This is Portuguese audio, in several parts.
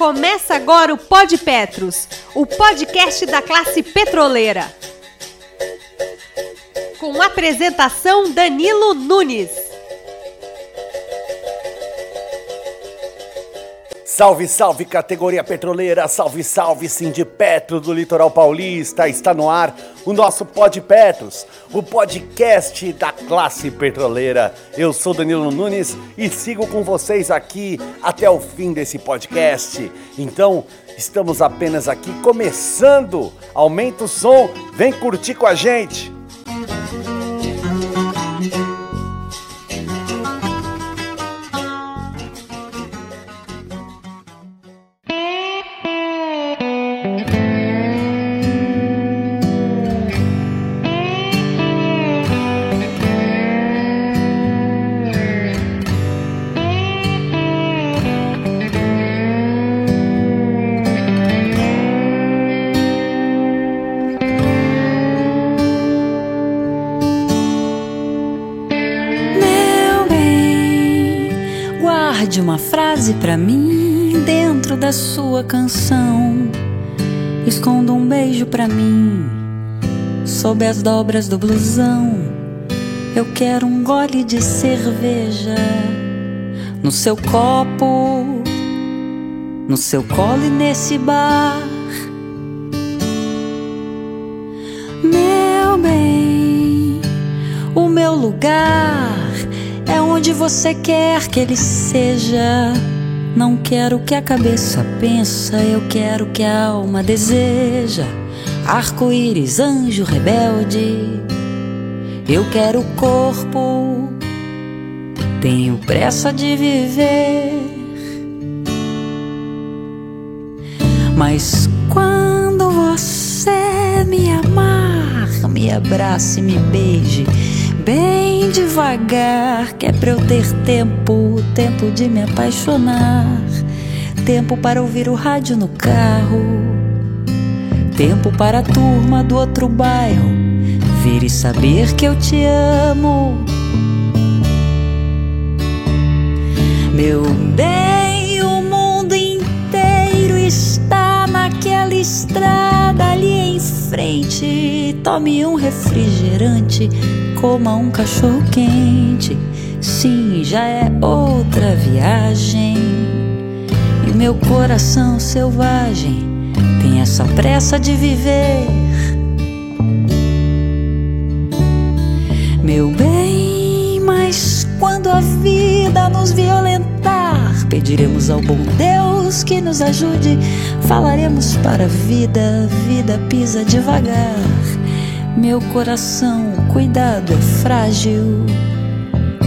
Começa agora o Pod Petros, o podcast da classe petroleira. Com apresentação Danilo Nunes. Salve, salve categoria petroleira, salve, salve Petro do litoral paulista. Está no ar o nosso Pod Petros, o podcast da classe petroleira. Eu sou Danilo Nunes e sigo com vocês aqui até o fim desse podcast. Então, estamos apenas aqui começando. Aumenta o som, vem curtir com a gente. Frase para mim dentro da sua canção. Esconda um beijo para mim sob as dobras do blusão. Eu quero um gole de cerveja no seu copo, no seu colo e nesse bar. Meu bem, o meu lugar onde você quer que ele seja. Não quero que a cabeça pensa, eu quero que a alma deseja. Arco-íris, anjo rebelde, eu quero o corpo, tenho pressa de viver. Mas quando você me amar, me abrace, me beije bem devagar, que é pra eu ter tempo, tempo de me apaixonar, tempo para ouvir o rádio no carro, tempo para a turma do outro bairro. Vir e saber que eu te amo. Meu bem, o mundo inteiro está naquela estrada ali em frente. Tome um refrigerante coma um cachorro quente. Sim, já é outra viagem. E meu coração selvagem tem essa pressa de viver. Meu bem, mas quando a vida nos violentar, pediremos ao bom Deus que nos ajude. Falaremos para a vida, vida pisa devagar. Meu coração, cuidado, é frágil.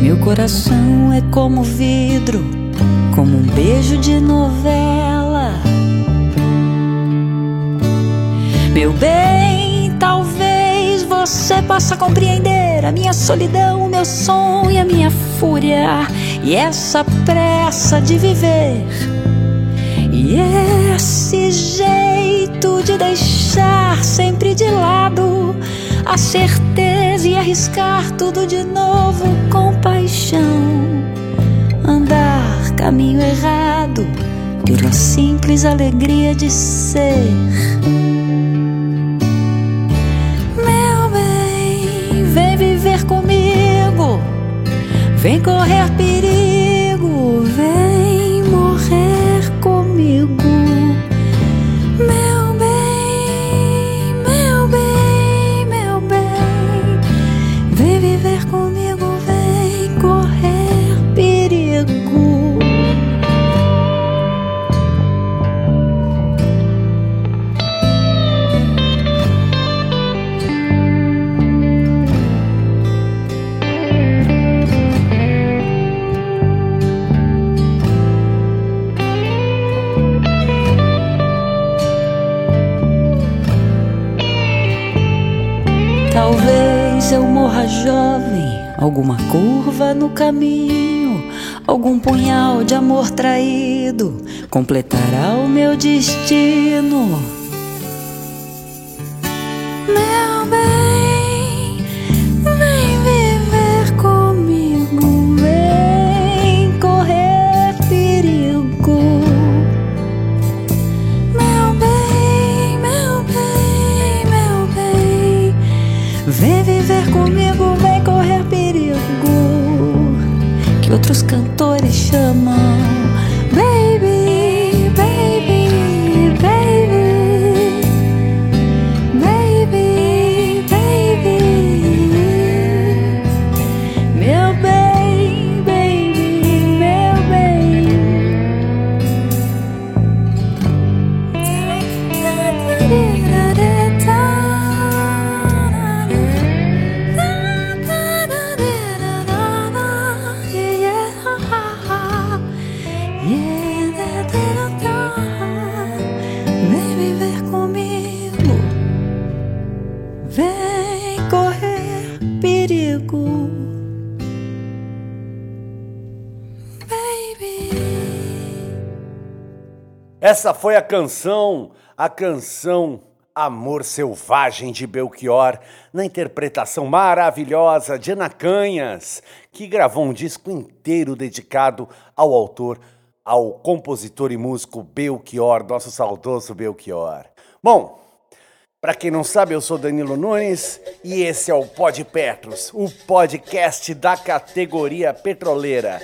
Meu coração é como vidro, como um beijo de novela. Meu bem, talvez você possa compreender a minha solidão, o meu sonho, a minha fúria e essa pressa de viver. E esse jeito de deixar sempre de lado a certeza e arriscar tudo de novo com paixão. Andar caminho errado pela simples alegria de ser. Meu bem, vem viver comigo, vem correr perigo, alguma curva no caminho, algum punhal de amor traído completará o meu destino. Essa foi a canção, a canção Amor Selvagem de Belchior, na interpretação maravilhosa de Ana Canhas, que gravou um disco inteiro dedicado ao autor, ao compositor e músico Belchior, nosso saudoso Belchior. Bom, para quem não sabe, eu sou Danilo Nunes e esse é o Pod Petros, o podcast da categoria petroleira.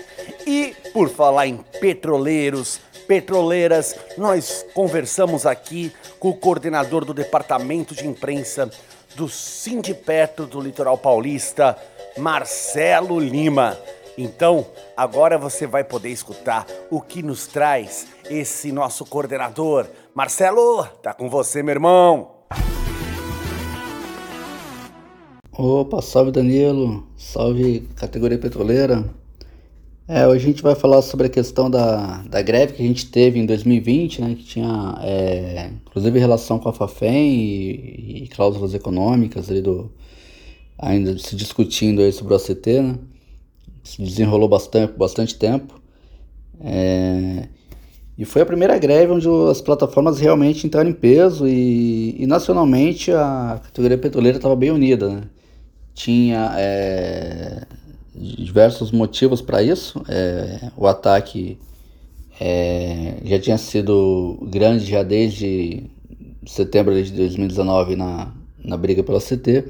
E por falar em petroleiros, petroleiras, nós conversamos aqui com o coordenador do departamento de imprensa do Sindipetro do Litoral Paulista, Marcelo Lima. Então, agora você vai poder escutar o que nos traz esse nosso coordenador. Marcelo, tá com você, meu irmão. Opa, salve Danilo, salve categoria petroleira. É, hoje a gente vai falar sobre a questão da, da greve que a gente teve em 2020, né, que tinha é, inclusive relação com a Fafem e, e cláusulas econômicas ali do ainda se discutindo aí sobre o ACT, né, se desenrolou bastante, bastante tempo. É, e foi a primeira greve onde as plataformas realmente entraram em peso e, e nacionalmente a categoria petroleira estava bem unida, né? Tinha é, diversos motivos para isso. É, o ataque é, já tinha sido grande já desde setembro de 2019 na, na briga pela CT.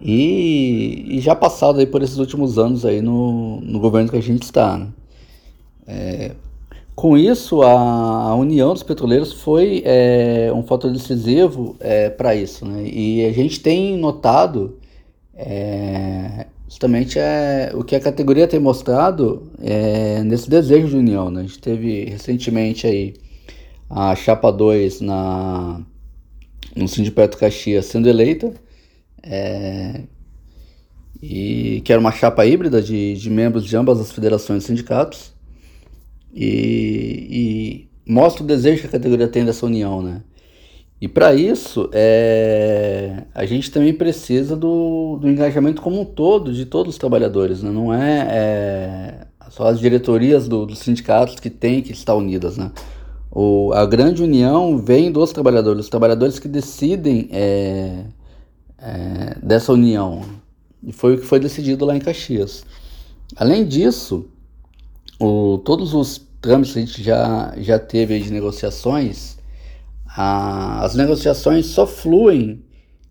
E, e, já passado aí por esses últimos anos aí no, no governo que a gente está. Né? É, com isso, a, a, união dos petroleiros foi é, um fator decisivo é, para isso. Né? E a gente tem notado é, justamente é, o que a categoria tem mostrado é, nesse desejo de união. Né? A gente teve recentemente aí a Chapa 2 na, no Sindicato Caxias sendo eleita, é, e que era uma chapa híbrida de, de membros de ambas as federações e sindicatos, e, e mostra o desejo que a categoria tem dessa união. Né? E para isso, é, a gente também precisa do, do engajamento como um todo de todos os trabalhadores, né? não é, é só as diretorias do, dos sindicatos que têm que estar unidas. Né? O, a grande união vem dos trabalhadores, os trabalhadores que decidem é, é, dessa união. E foi o que foi decidido lá em Caxias. Além disso, o, todos os trâmites que a gente já, já teve de negociações as negociações só fluem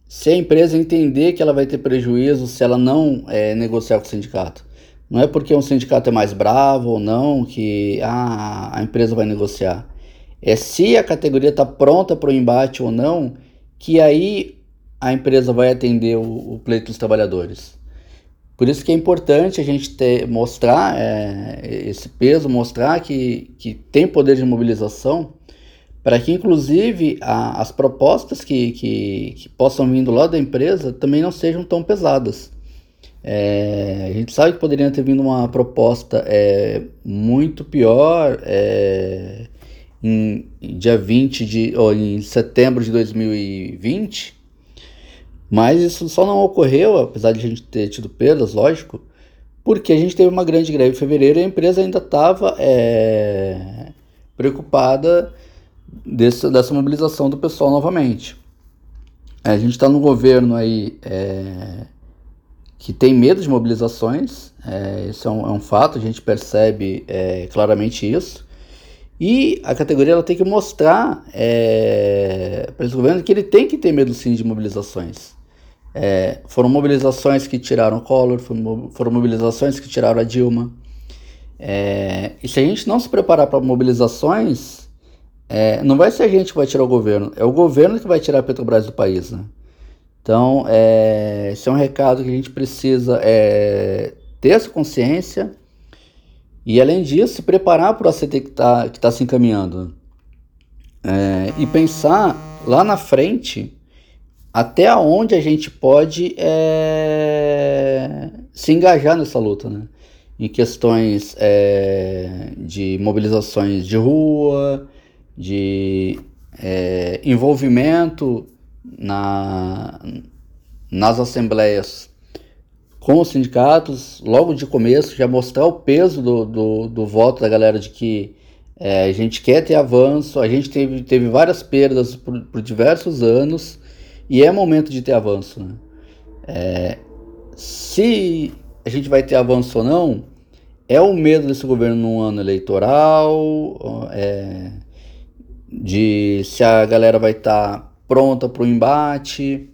se a empresa entender que ela vai ter prejuízo se ela não é, negociar com o sindicato. Não é porque um sindicato é mais bravo ou não que ah, a empresa vai negociar. É se a categoria está pronta para o embate ou não, que aí a empresa vai atender o, o, pleito dos trabalhadores. Por isso que é importante a gente ter, mostrar é, esse peso, mostrar que, que tem poder de mobilização para que inclusive a, as propostas que, que, que, possam vir do lado da empresa também não sejam tão pesadas. É, a gente sabe que poderia ter vindo uma proposta é, muito pior é, em, dia 20 de, ou em setembro de 2020, mas isso só não ocorreu, apesar de a gente ter tido perdas, lógico, porque a gente teve uma grande greve em fevereiro e a empresa ainda estava é, preocupada desse, dessa mobilização do pessoal novamente. É, a gente está no governo aí é, que tem medo de mobilizações, é, isso é um, é um, fato, a gente percebe é, claramente isso. E a categoria ela tem que mostrar é, para esse governo que ele tem que ter medo sim de mobilizações. Foram mobilizações que tiraram o Collor, foram mobilizações que tiraram a Dilma. E se a gente não se preparar para mobilizações, é, não vai ser a gente que vai tirar o governo, é o governo que vai tirar a Petrobras do país. Né? Então, é, esse é um recado que a gente precisa é, ter essa consciência e, além disso, se preparar para o ACT que está tá se encaminhando. É, e pensar lá na frente até onde a gente pode é, se engajar nessa luta, né? Em questões é, de mobilizações de rua, de é, envolvimento na, nas assembleias com os sindicatos, logo de começo, já mostrar o peso do, do, do voto da galera de que é, a gente quer ter avanço, a gente teve, teve várias perdas por, por diversos anos e é momento de ter avanço. Né? É, se a gente vai ter avanço ou não, é o medo desse governo num ano eleitoral, é, de se a galera vai estar tá pronta para o embate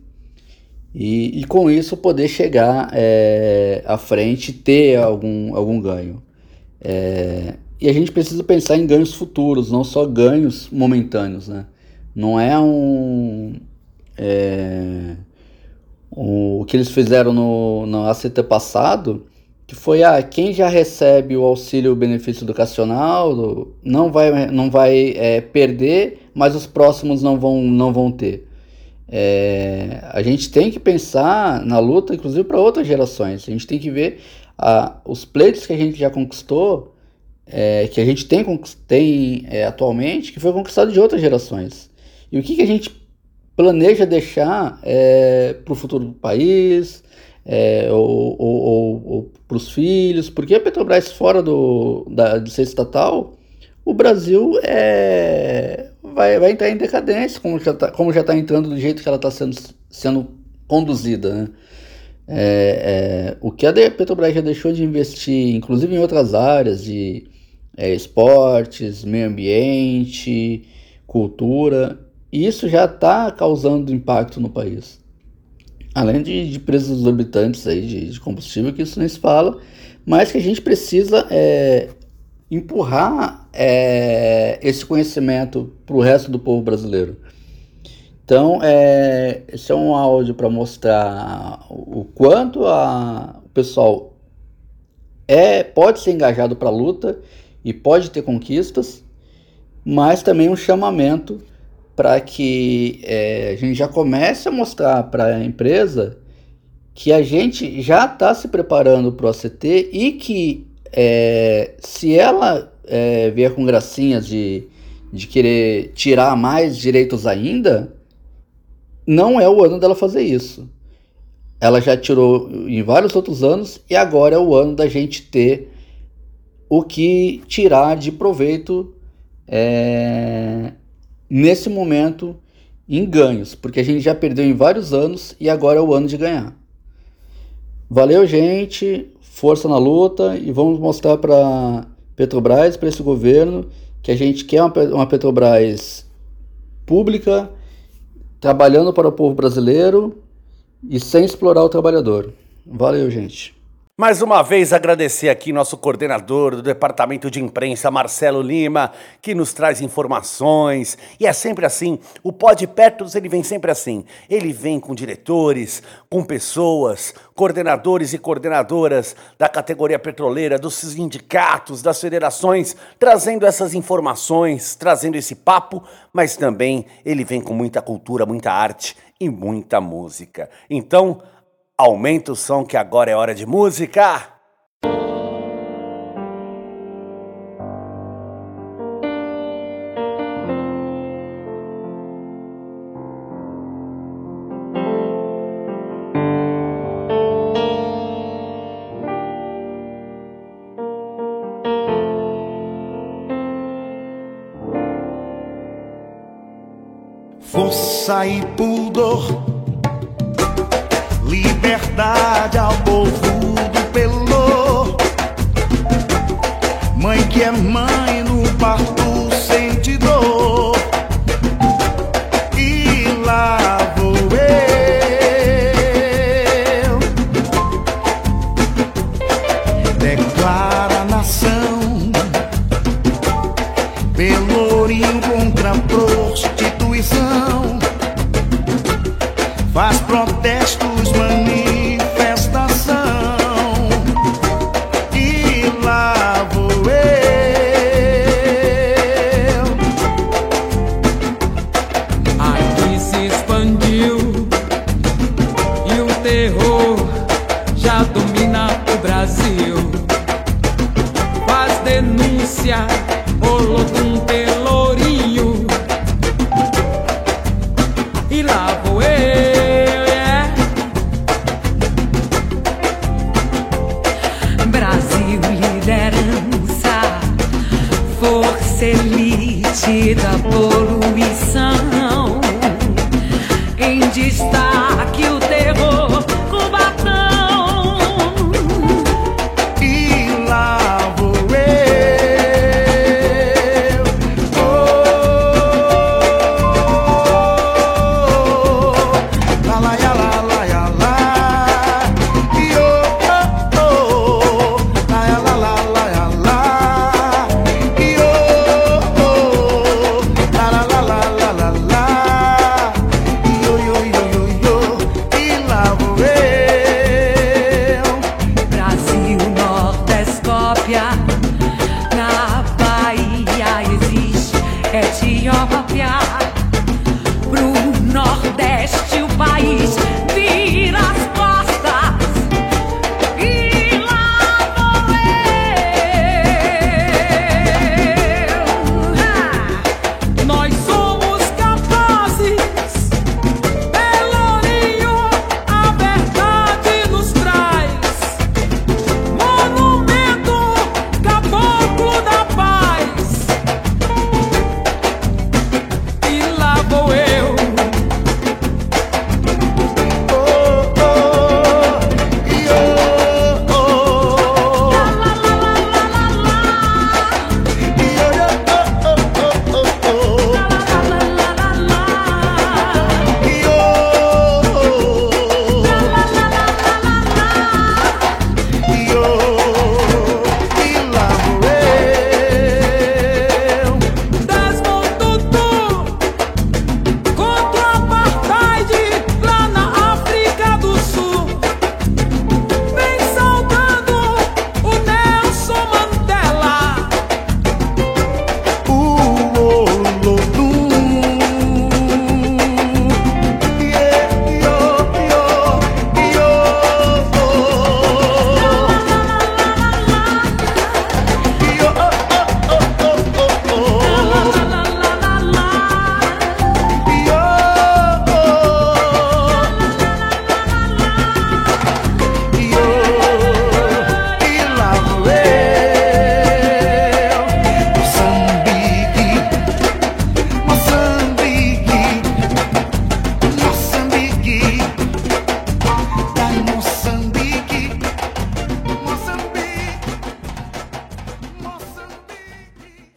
e, e, com isso poder chegar é, à frente e ter algum, algum ganho. É, e a gente precisa pensar em ganhos futuros, não só ganhos momentâneos. Né? Não é um, é, o que eles fizeram no, no ACT passado, que foi ah, quem já recebe o auxílio benefício educacional não vai, não vai é, perder, mas os próximos não vão, não vão ter. É, a gente tem que pensar na luta, inclusive para outras gerações. A gente tem que ver ah, os pleitos que a gente já conquistou, é, que a gente tem, tem é, atualmente, que foi conquistado de outras gerações. E o que, que a gente planeja deixar é, para o futuro do país, é, ou, ou, ou, ou para os filhos, porque a Petrobras fora do, da, estatal, o Brasil é, vai, vai entrar em decadência, como já está tá entrando do jeito que ela está sendo, sendo conduzida. Né? É, é, o que a Petrobras já deixou de investir, inclusive em outras áreas de é, esportes, meio ambiente, cultura, isso já está causando impacto no país. Além de, de preços exorbitantes aí de, de, combustível, que isso nem se fala, mas que a gente precisa é, empurrar é, esse conhecimento para o resto do povo brasileiro. Então, é, esse é um áudio para mostrar o quanto a, o pessoal é, pode ser engajado para a luta e pode ter conquistas, mas também um chamamento para que é, a gente já comece a mostrar para a empresa que a gente já está se preparando para o ACT e que é, se ela é, vier com gracinhas de, de querer tirar mais direitos ainda, não é o ano dela fazer isso. Ela já tirou em vários outros anos e agora é o ano da gente ter o que tirar de proveito é, nesse momento em ganhos, porque a gente já perdeu em vários anos e agora é o ano de ganhar. Valeu, gente, força na luta e vamos mostrar para Petrobras, para esse governo, que a gente quer uma Petrobras pública, trabalhando para o povo brasileiro e sem explorar o trabalhador. Valeu, gente. Mais uma vez agradecer aqui nosso coordenador do departamento de imprensa, Marcelo Lima, que nos traz informações. E é sempre assim, o Pod Petros ele vem sempre assim. Ele vem com diretores, com pessoas, coordenadores e coordenadoras da categoria petroleira, dos sindicatos, das federações, trazendo essas informações, trazendo esse papo, mas também ele vem com muita cultura, muita arte e muita música. Então, Aumenta o som que agora é hora de música.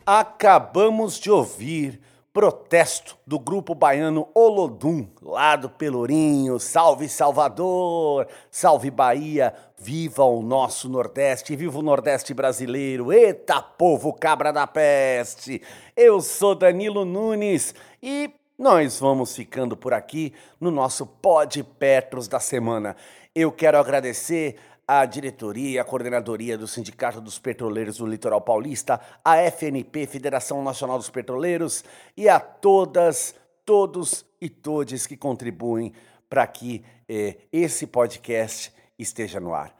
Acabamos de ouvir protesto do grupo baiano Olodum, lá do Pelourinho. Salve Salvador, salve Bahia, viva o nosso Nordeste, viva o Nordeste brasileiro. Eita povo cabra da peste. Eu sou Danilo Nunes e nós vamos ficando por aqui no nosso Pod Petros da semana. Eu quero agradecer a diretoria, a coordenadoria do Sindicato dos Petroleiros do Litoral Paulista, a FNP, Federação Nacional dos Petroleiros, e a todas, todos e todes que contribuem para que eh, esse podcast esteja no ar.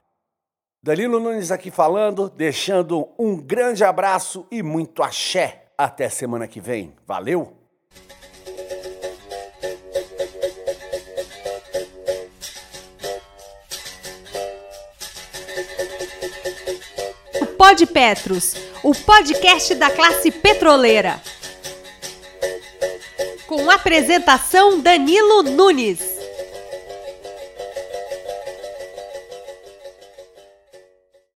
Danilo Nunes aqui falando, deixando um grande abraço e muito axé. Até semana que vem. Valeu! Pod Petros, o podcast da classe petroleira. Com apresentação Danilo Nunes.